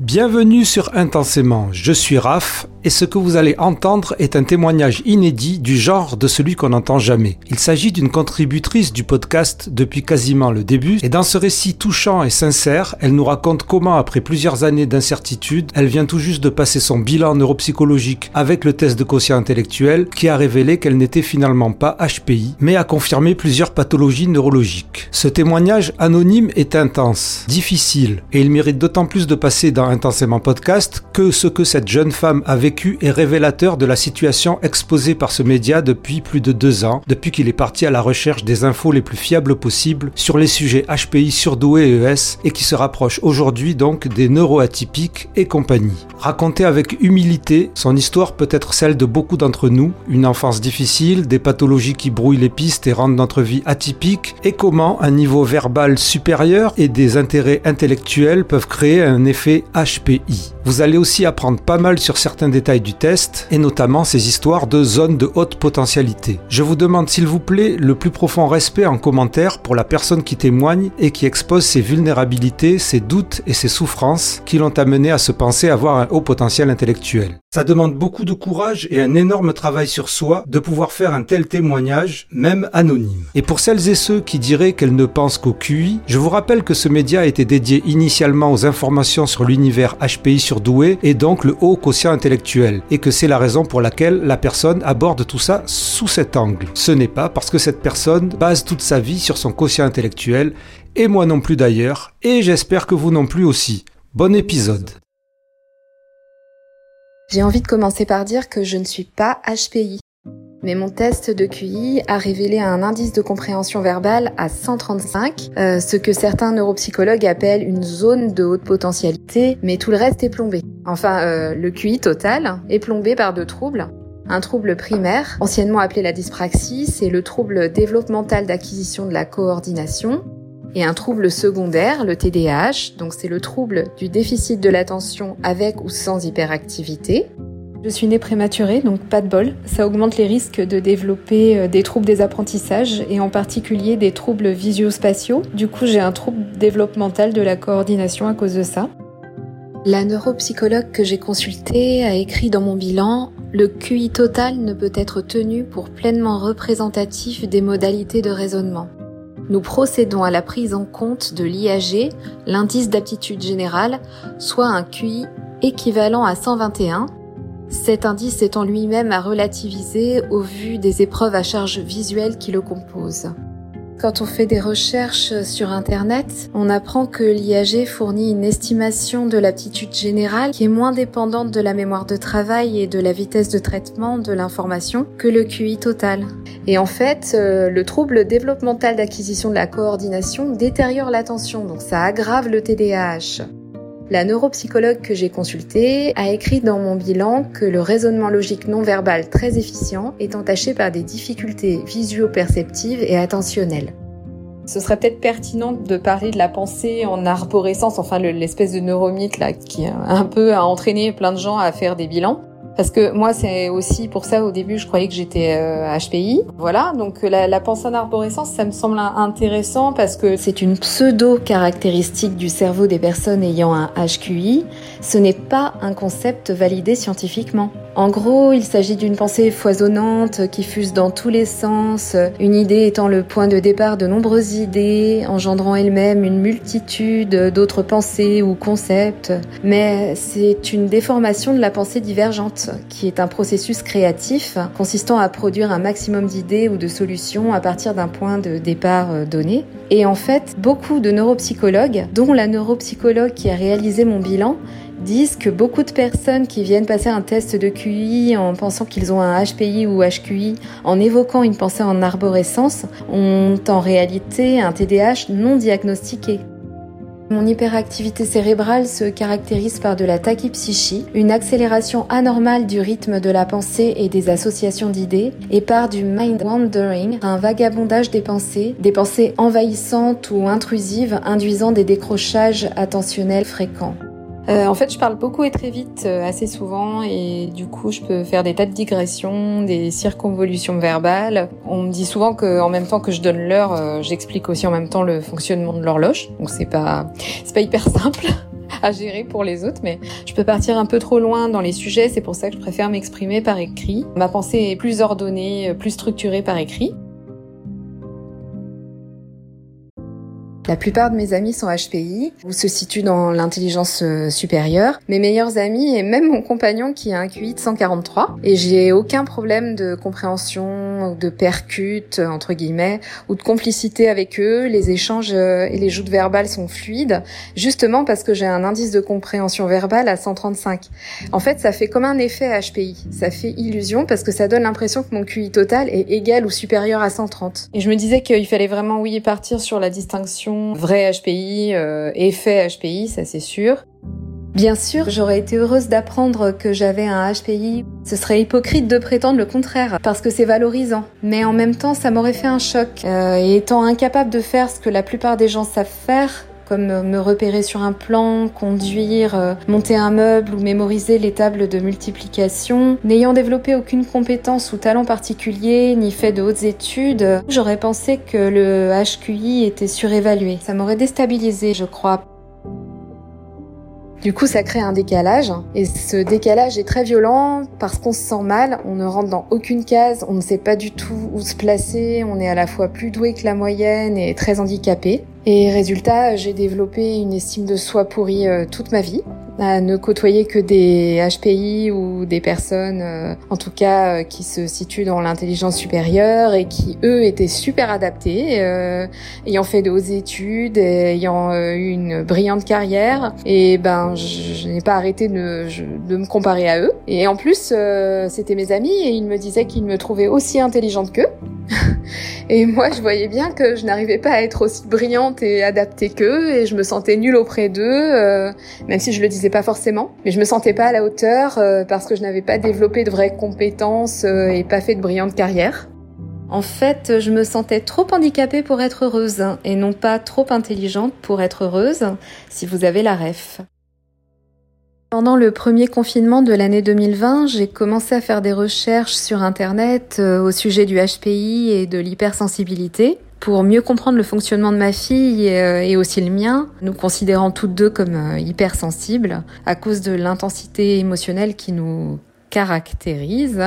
Bienvenue sur Intensément, je suis Raph et ce que vous allez entendre est un témoignage inédit du genre de celui qu'on n'entend jamais. Il s'agit d'une contributrice du podcast depuis quasiment le début et dans ce récit touchant et sincère, elle nous raconte comment après plusieurs années d'incertitude, elle vient tout juste de passer son bilan neuropsychologique avec le test de quotient intellectuel qui a révélé qu'elle n'était finalement pas HPI mais a confirmé plusieurs pathologies neurologiques. Ce témoignage anonyme est intense, difficile et il mérite d'autant plus de passer dans Intensément Podcast que ce que cette jeune femme a vécu est révélateur de la situation exposée par ce média depuis plus de deux ans, depuis qu'il est parti à la recherche des infos les plus fiables possibles sur les sujets HPI surdoués et ES et qui se rapproche aujourd'hui donc des neuroatypiques et compagnie. Racontée avec humilité, son histoire peut être celle de beaucoup d'entre nous, une enfance difficile, des pathologies qui brouillent les pistes et rendent notre vie atypique, et comment un niveau verbal supérieur et des intérêts intellectuels peuvent créer un effet HPI. Vous allez aussi apprendre pas mal sur certains du test, et notamment ces histoires de zones de haute potentialité. Je vous demande s'il vous plaît le plus profond respect en commentaire pour la personne qui témoigne et qui expose ses vulnérabilités, ses doutes et ses souffrances qui l'ont amené à se penser avoir un haut potentiel intellectuel. Ça demande beaucoup de courage et un énorme travail sur soi de pouvoir faire un tel témoignage, même anonyme. Et pour celles et ceux qui diraient qu'elles ne pensent qu'au QI, je vous rappelle que ce média a été dédié initialement aux informations sur l'univers HPI surdoué et donc le haut quotient intellectuel, et que c'est la raison pour laquelle la personne aborde tout ça sous cet angle. Ce n'est pas parce que cette personne base toute sa vie sur son quotient intellectuel, et moi non plus d'ailleurs, et j'espère que vous non plus aussi. Bon épisode. J'ai envie de commencer par dire que je ne suis pas HPI. Mais mon test de QI a révélé un indice de compréhension verbale à 135, euh, ce que certains neuropsychologues appellent une zone de haute potentialité, mais tout le reste est plombé. Enfin, euh, le QI total est plombé par deux troubles. Un trouble primaire, anciennement appelé la dyspraxie, c'est le trouble développemental d'acquisition de la coordination, et un trouble secondaire, le TDAH, donc c'est le trouble du déficit de l'attention avec ou sans hyperactivité. Je suis née prématurée, donc pas de bol. Ça augmente les risques de développer euh, des troubles des apprentissages et en particulier des troubles visio-spatiaux. Du coup, j'ai un trouble développemental de la coordination à cause de ça. La neuropsychologue que j'ai consultée a écrit dans mon bilan le QI total ne peut être tenu pour pleinement représentatif des modalités de raisonnement nous procédons à la prise en compte de l'IAG, l'indice d'aptitude générale, soit un QI équivalent à 121. Cet indice en lui-même à relativiser au vu des épreuves à charge visuelle qui le composent. Quand on fait des recherches sur Internet, on apprend que l'IAG fournit une estimation de l'aptitude générale qui est moins dépendante de la mémoire de travail et de la vitesse de traitement de l'information que le QI total. Et en fait, euh, le trouble développemental d'acquisition de la coordination détériore l'attention, donc ça aggrave le TDAH. La neuropsychologue que j'ai consultée a écrit dans mon bilan que le raisonnement logique non verbal très efficient est entaché par des difficultés visuo-perceptives et attentionnelles. Ce serait peut-être pertinent de parler de la pensée en arborescence, enfin l'espèce de neuromythe qui un peu a entraîné plein de gens à faire des bilans. Parce que moi, c'est aussi pour ça, au début, je croyais que j'étais HPI. Euh, voilà, donc euh, la, la, pensée en arborescence, ça me semble intéressant parce que c'est une pseudo-caractéristique du cerveau des personnes ayant un HQI. Ce n'est pas un concept validé scientifiquement. En gros, il s'agit d'une pensée foisonnante qui fuse dans tous les sens, une idée étant le point de départ de nombreuses idées, engendrant elle-même une multitude d'autres pensées ou concepts. Mais c'est une déformation de la pensée divergente, qui est un processus créatif consistant à produire un maximum d'idées ou de solutions à partir d'un point de départ euh, donné. Et en fait, beaucoup de neuropsychologues, dont la neuropsychologue qui a réalisé mon bilan, disent que beaucoup de personnes qui viennent passer un test de QI en pensant qu'ils ont un HPI ou HQI, en évoquant une pensée en arborescence, ont en réalité un TDAH non diagnostiqué. Mon hyperactivité cérébrale se caractérise par de la tachypsychie, une accélération anormale du rythme de la pensée et des associations d'idées, et par du mind wandering, un vagabondage des pensées, des pensées envahissantes ou intrusives induisant des décrochages attentionnels fréquents. Euh, en fait, je parle beaucoup et très vite, euh, assez souvent, et du coup, je peux faire des tas de digressions, des circonvolutions verbales. On me dit souvent que, en même temps que je donne l'heure, euh, j'explique aussi en même temps le fonctionnement de l'horloge. Donc c'est pas, c'est pas hyper simple. à gérer pour les autres, mais je peux partir un peu trop loin dans les sujets, c'est pour ça que je préfère m'exprimer par écrit. Ma pensée est plus ordonnée, plus structurée par écrit. La plupart de mes amis sont HPI ou se situent dans l'intelligence euh, supérieure. Mes meilleurs amis et même mon compagnon qui a un QI de 143. Et j'ai aucun problème de compréhension, de percute, entre guillemets, ou de complicité avec eux. Les échanges euh, et les joutes verbales sont fluides, justement parce que j'ai un indice de compréhension verbale à 135. En fait, ça fait comme un effet HPI. Ça fait illusion parce que ça donne l'impression que mon QI total est égal ou supérieur à 130. Et je me disais qu'il fallait vraiment, oui, partir sur la distinction vrai HPI, euh, effet HPI, ça c'est sûr. Bien sûr, j'aurais été heureuse d'apprendre que j'avais un HPI. Ce serait hypocrite de prétendre le contraire, parce que c'est valorisant. Mais en même temps, ça m'aurait fait un choc. Euh, et étant incapable de faire ce que la plupart des gens savent faire, comme me repérer sur un plan, conduire, euh, monter un meuble ou mémoriser les tables de multiplication. N'ayant développé aucune compétence ou talent particulier, ni fait de hautes études, j'aurais pensé que le HQI était surévalué. Ça m'aurait déstabilisé, je crois. Du coup, ça crée un décalage. Et ce décalage est très violent parce qu'on se sent mal, on ne rentre dans aucune case, on ne sait pas du tout où se placer, on est à la fois plus doué que la moyenne et très handicapé. Et résultat, j'ai développé une estime de soi pourrie euh, toute ma vie à ne côtoyer que des HPI ou des personnes, euh, en tout cas, euh, qui se situent dans l'intelligence supérieure et qui, eux, étaient super adaptés, euh, ayant fait de hautes études, ayant eu une brillante carrière. Et ben, je, n'ai pas arrêté de, de, me comparer à eux. Et en plus, c'était mes amis et ils me disaient qu'ils me trouvaient aussi intelligente qu'eux. et moi, je voyais bien que je n'arrivais pas à être aussi brillante et adaptée qu'eux, et je me sentais nulle auprès d'eux, même si je le disais pas forcément, mais je me sentais pas à la hauteur euh, parce que je n'avais pas développé de vraies compétences euh, et pas fait de brillante carrière. En fait, je me sentais trop handicapée pour être heureuse et non pas trop intelligente pour être heureuse, si vous avez la ref. Pendant le premier confinement de l'année 2020, j'ai commencé à faire des recherches sur Internet euh, au sujet du HPI et de l'hypersensibilité pour mieux comprendre le fonctionnement de ma fille euh, et, aussi le mien, nous considérant toutes deux comme euh, hypersensibles à cause de l'intensité émotionnelle qui nous caractérise.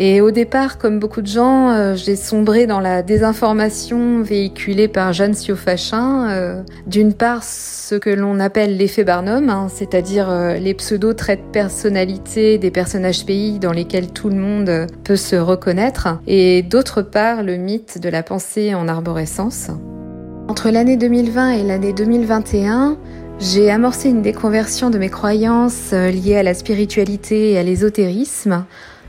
Et au départ, comme beaucoup de gens, euh, j'ai sombré dans la désinformation véhiculée par Jeanne Siofachin. Euh, D'une part, ce que l'on appelle l'effet Barnum, hein, c'est-à-dire euh, les pseudo-traits de personnalité des personnages pays dans lesquels tout le monde peut se reconnaître. Et d'autre part, le mythe de la pensée en arborescence. Entre l'année 2020 et l'année 2021, j'ai amorcé une déconversion de mes croyances liées à la spiritualité et à l'ésotérisme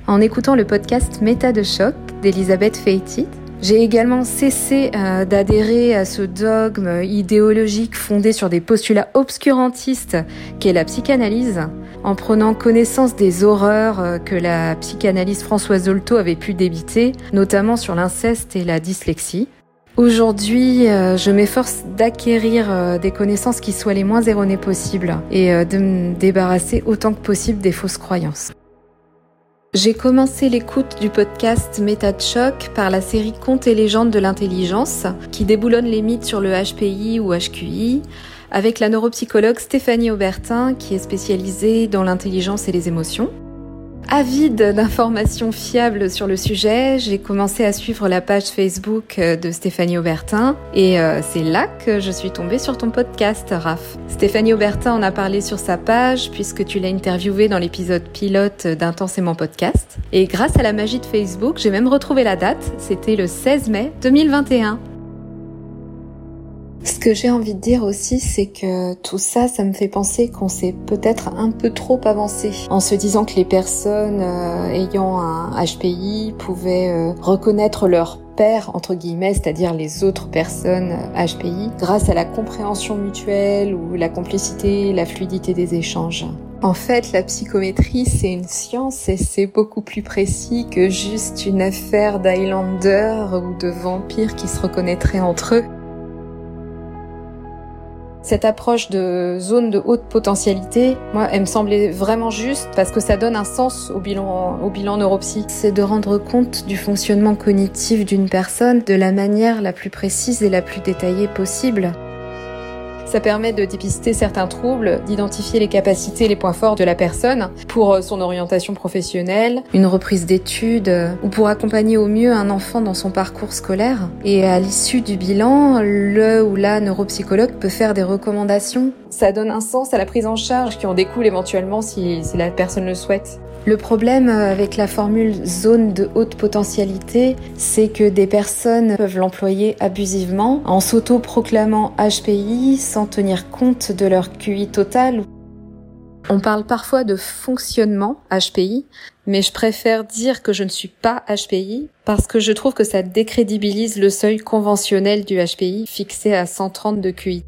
en écoutant le podcast Méta de choc d'Elisabeth Feitit. J'ai également cessé euh, d'adhérer à ce dogme idéologique fondé sur des postulats obscurantistes qu'est la psychanalyse, en prenant connaissance des horreurs euh, que la psychanalyse Françoise Dolto avait pu débiter, notamment sur l'inceste et la dyslexie. Aujourd'hui, euh, je m'efforce d'acquérir des connaissances qui soient les moins erronées possibles et de me débarrasser autant que possible des fausses croyances. J'ai commencé l'écoute du podcast Méta choc par la série Contes et légendes de l'intelligence qui déboulonne les mythes sur le HPI ou HQI avec la neuropsychologue Stéphanie Aubertin qui est spécialisée dans l'intelligence et les émotions. Avide d'informations fiables sur le sujet, j'ai commencé à suivre la page Facebook euh, de Stéphanie Aubertin et euh, c'est là que je suis tombée sur ton podcast, Raph. Stéphanie Aubertin en a parlé sur sa page puisque tu l'as interviewée dans l'épisode pilote d'Intensément Podcast. Et grâce à la magie de Facebook, j'ai même retrouvé la date, c'était le 16 mai 2021. Ce que j'ai envie de dire aussi, c'est que tout ça, ça me fait penser qu'on s'est peut-être un peu trop avancé en se disant que les personnes euh, ayant un HPI pouvaient euh, reconnaître leur père, entre guillemets, c'est-à-dire les autres personnes HPI, grâce à la compréhension mutuelle ou la complicité, la fluidité des échanges. En fait, la psychométrie, c'est une science et c'est beaucoup plus précis que juste une affaire d'Highlander ou de vampires qui se reconnaîtraient entre eux. Cette approche de zone de haute potentialité, moi, elle me semblait vraiment juste parce que ça donne un sens au bilan, neuropsy. C'est de rendre compte du fonctionnement cognitif d'une personne de la manière la plus précise et la plus détaillée possible. Ça permet de dépister certains troubles, d'identifier les capacités et les points forts de la personne pour euh, son orientation professionnelle, une reprise d'études euh, ou pour accompagner au mieux un enfant dans son parcours scolaire. Et à l'issue du bilan, le ou la neuropsychologue peut faire des recommandations. Ça donne un sens à la prise en charge qui en découle éventuellement si, si la personne le souhaite. Le problème avec la formule zone de haute potentialité, c'est que des personnes peuvent l'employer abusivement en s'auto-proclamant HPI sans tenir compte de leur QI total. On parle parfois de fonctionnement HPI, mais je préfère dire que je ne suis pas HPI parce que je trouve que ça décrédibilise le seuil conventionnel du HPI fixé à 130 de QI.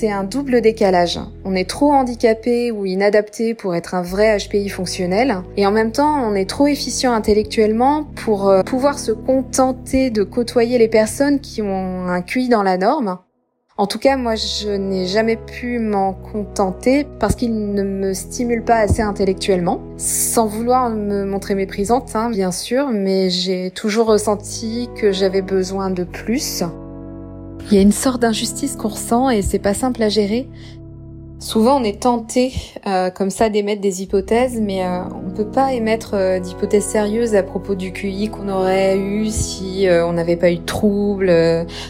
C'est un double décalage. On est trop handicapé ou inadapté pour être un vrai HPI fonctionnel, et en même temps, on est trop efficient intellectuellement pour euh, pouvoir se contenter de côtoyer les personnes qui ont un QI dans la norme. En tout cas, moi, je n'ai jamais pu m'en contenter parce qu'il ne me stimule pas assez intellectuellement, sans vouloir me montrer méprisante, hein, bien sûr, mais j'ai toujours ressenti que j'avais besoin de plus. Il y a une sorte d'injustice qu'on ressent et c'est pas simple à gérer. Souvent, on est tenté euh, comme ça d'émettre des hypothèses, mais euh, on peut pas émettre euh, d'hypothèses sérieuses à propos du QI qu'on aurait eu si on n'avait pas eu de troubles,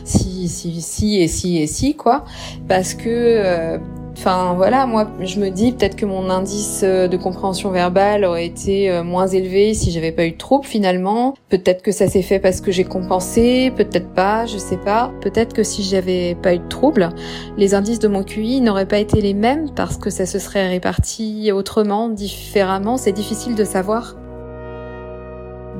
si, si, si et si et si quoi, parce que Enfin voilà, moi je me dis peut-être que mon indice euh, de compréhension verbale aurait été euh, moins élevé si j'avais pas eu de trouble finalement. Peut-être que ça s'est fait parce que j'ai compensé, peut-être pas, je sais pas. Peut-être que si j'avais pas eu de trouble, les indices de mon QI n'auraient pas été les mêmes parce que ça se serait réparti autrement, différemment, c'est difficile de savoir.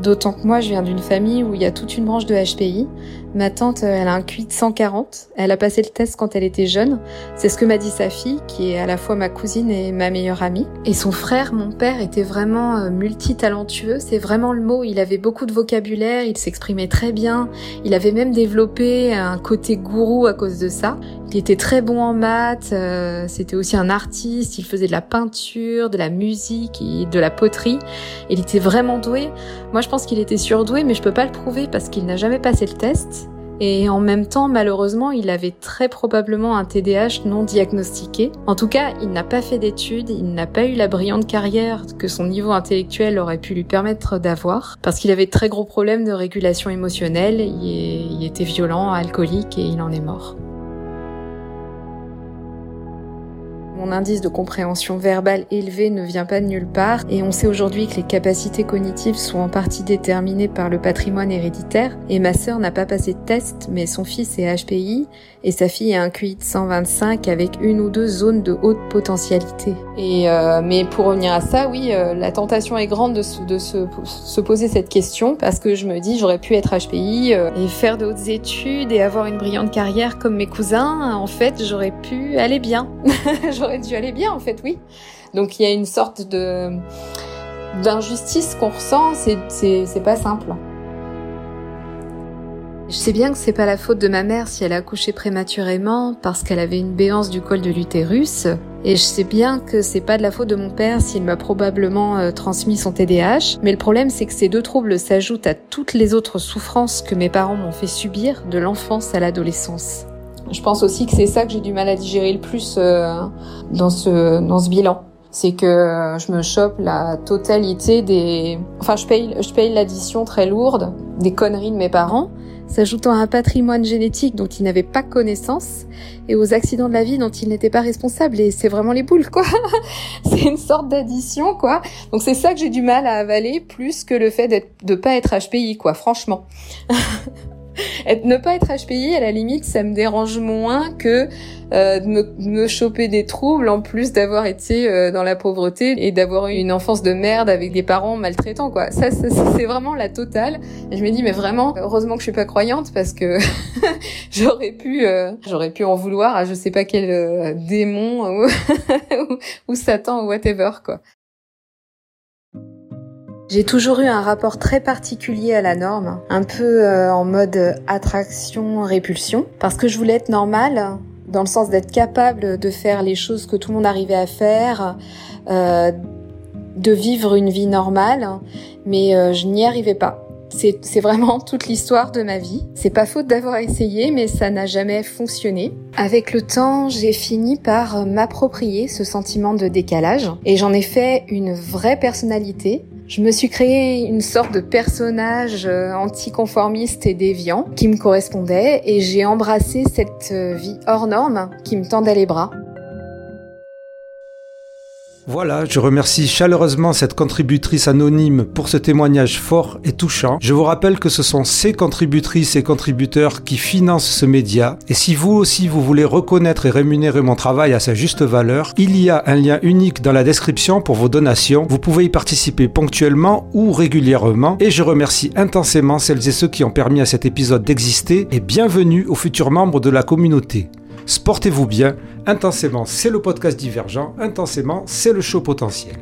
D'autant que moi, je viens d'une famille où il y a toute une branche de HPI. Ma tante, elle a un QI de 140. Elle a passé le test quand elle était jeune. C'est ce que m'a dit sa fille, qui est à la fois ma cousine et ma meilleure amie. Et son frère, mon père, était vraiment euh, multitalentueux. C'est vraiment le mot. Il avait beaucoup de vocabulaire, il s'exprimait très bien. Il avait même développé un côté gourou à cause de ça. Il était très bon en maths, euh, c'était aussi un artiste, il faisait de la peinture, de la musique et de la poterie. Il était vraiment doué. Moi, je pense qu'il était surdoué, mais je peux pas le prouver parce qu'il n'a jamais passé le test. Et en même temps, malheureusement, il avait très probablement un TDAH non diagnostiqué. En tout cas, il n'a pas fait d'études, il n'a pas eu la brillante carrière que son niveau intellectuel aurait pu lui permettre d'avoir, parce qu'il avait très gros problèmes de régulation émotionnelle, il était violent, alcoolique et il en est mort. Mon indice de compréhension verbale élevé ne vient pas de nulle part et on sait aujourd'hui que les capacités cognitives sont en partie déterminées par le patrimoine héréditaire et ma sœur n'a pas passé de test mais son fils est HPI et sa fille a un QI de 125 avec une ou deux zones de haute potentialité. Et euh, mais pour revenir à ça, oui, euh, la tentation est grande de, se, poser cette question parce que je me dis j'aurais pu être HPI euh, et faire de hautes études et avoir une brillante carrière comme mes cousins. En fait, j'aurais pu aller bien. j'aurais dû aller bien, en fait, oui. Donc il y a une sorte de d'injustice qu'on ressent. C'est c'est pas simple. Je sais bien que c'est pas la faute de ma mère si elle a accouché prématurément parce qu'elle avait une béance du col de l'utérus. Et je sais bien que c'est pas de la faute de mon père s'il m'a probablement euh, transmis son TDAH. Mais le problème, c'est que ces deux troubles s'ajoutent à toutes les autres souffrances que mes parents m'ont fait subir de l'enfance à l'adolescence. Je pense aussi que c'est ça que j'ai du mal à digérer le plus euh, dans ce dans ce bilan c'est que je me chope la totalité des enfin je paye je paye l'addition très lourde des conneries de mes parents s'ajoutant à un patrimoine génétique dont il n'avait pas connaissance et aux accidents de la vie dont il n'était pas responsable. Et c'est vraiment les boules, quoi. c'est une sorte d'addition, quoi. Donc c'est ça que j'ai du mal à avaler, plus que le fait de pas être HPI, quoi, franchement. ne pas être HPI, à la limite, ça me dérange moins que euh, de me, me, choper des troubles en plus d'avoir été euh, dans la pauvreté et d'avoir eu une enfance de merde avec des parents maltraitants quoi. Ça, c'est vraiment la totale. Et je me dis mais vraiment heureusement que je suis pas croyante parce que j'aurais pu euh, j'aurais pu en vouloir à je sais pas quel démon ou, ou Satan ou whatever quoi. J'ai toujours eu un rapport très particulier à la norme, un peu en mode attraction-répulsion, parce que je voulais être normale, dans le sens d'être capable de faire les choses que tout le monde arrivait à faire, euh, de vivre une vie normale, mais euh, je n'y arrivais pas. C'est vraiment toute l'histoire de ma vie. C'est pas faute d'avoir essayé, mais ça n'a jamais fonctionné. Avec le temps, j'ai fini par m'approprier ce sentiment de décalage et j'en ai fait une vraie personnalité. Je me suis créé une sorte de personnage euh, anticonformiste et déviant qui me correspondait et j'ai embrassé cette euh, vie hors norme qui me tendait les bras. Voilà, je remercie chaleureusement cette contributrice anonyme pour ce témoignage fort et touchant. Je vous rappelle que ce sont ces contributrices et contributeurs qui financent ce média. Et si vous aussi vous voulez reconnaître et rémunérer mon travail à sa juste valeur, il y a un lien unique dans la description pour vos donations. Vous pouvez y participer ponctuellement ou régulièrement. Et je remercie intensément celles et ceux qui ont permis à cet épisode d'exister et bienvenue aux futurs membres de la communauté. Sportez-vous bien. Intensément, c'est le podcast divergent. Intensément, c'est le show potentiel.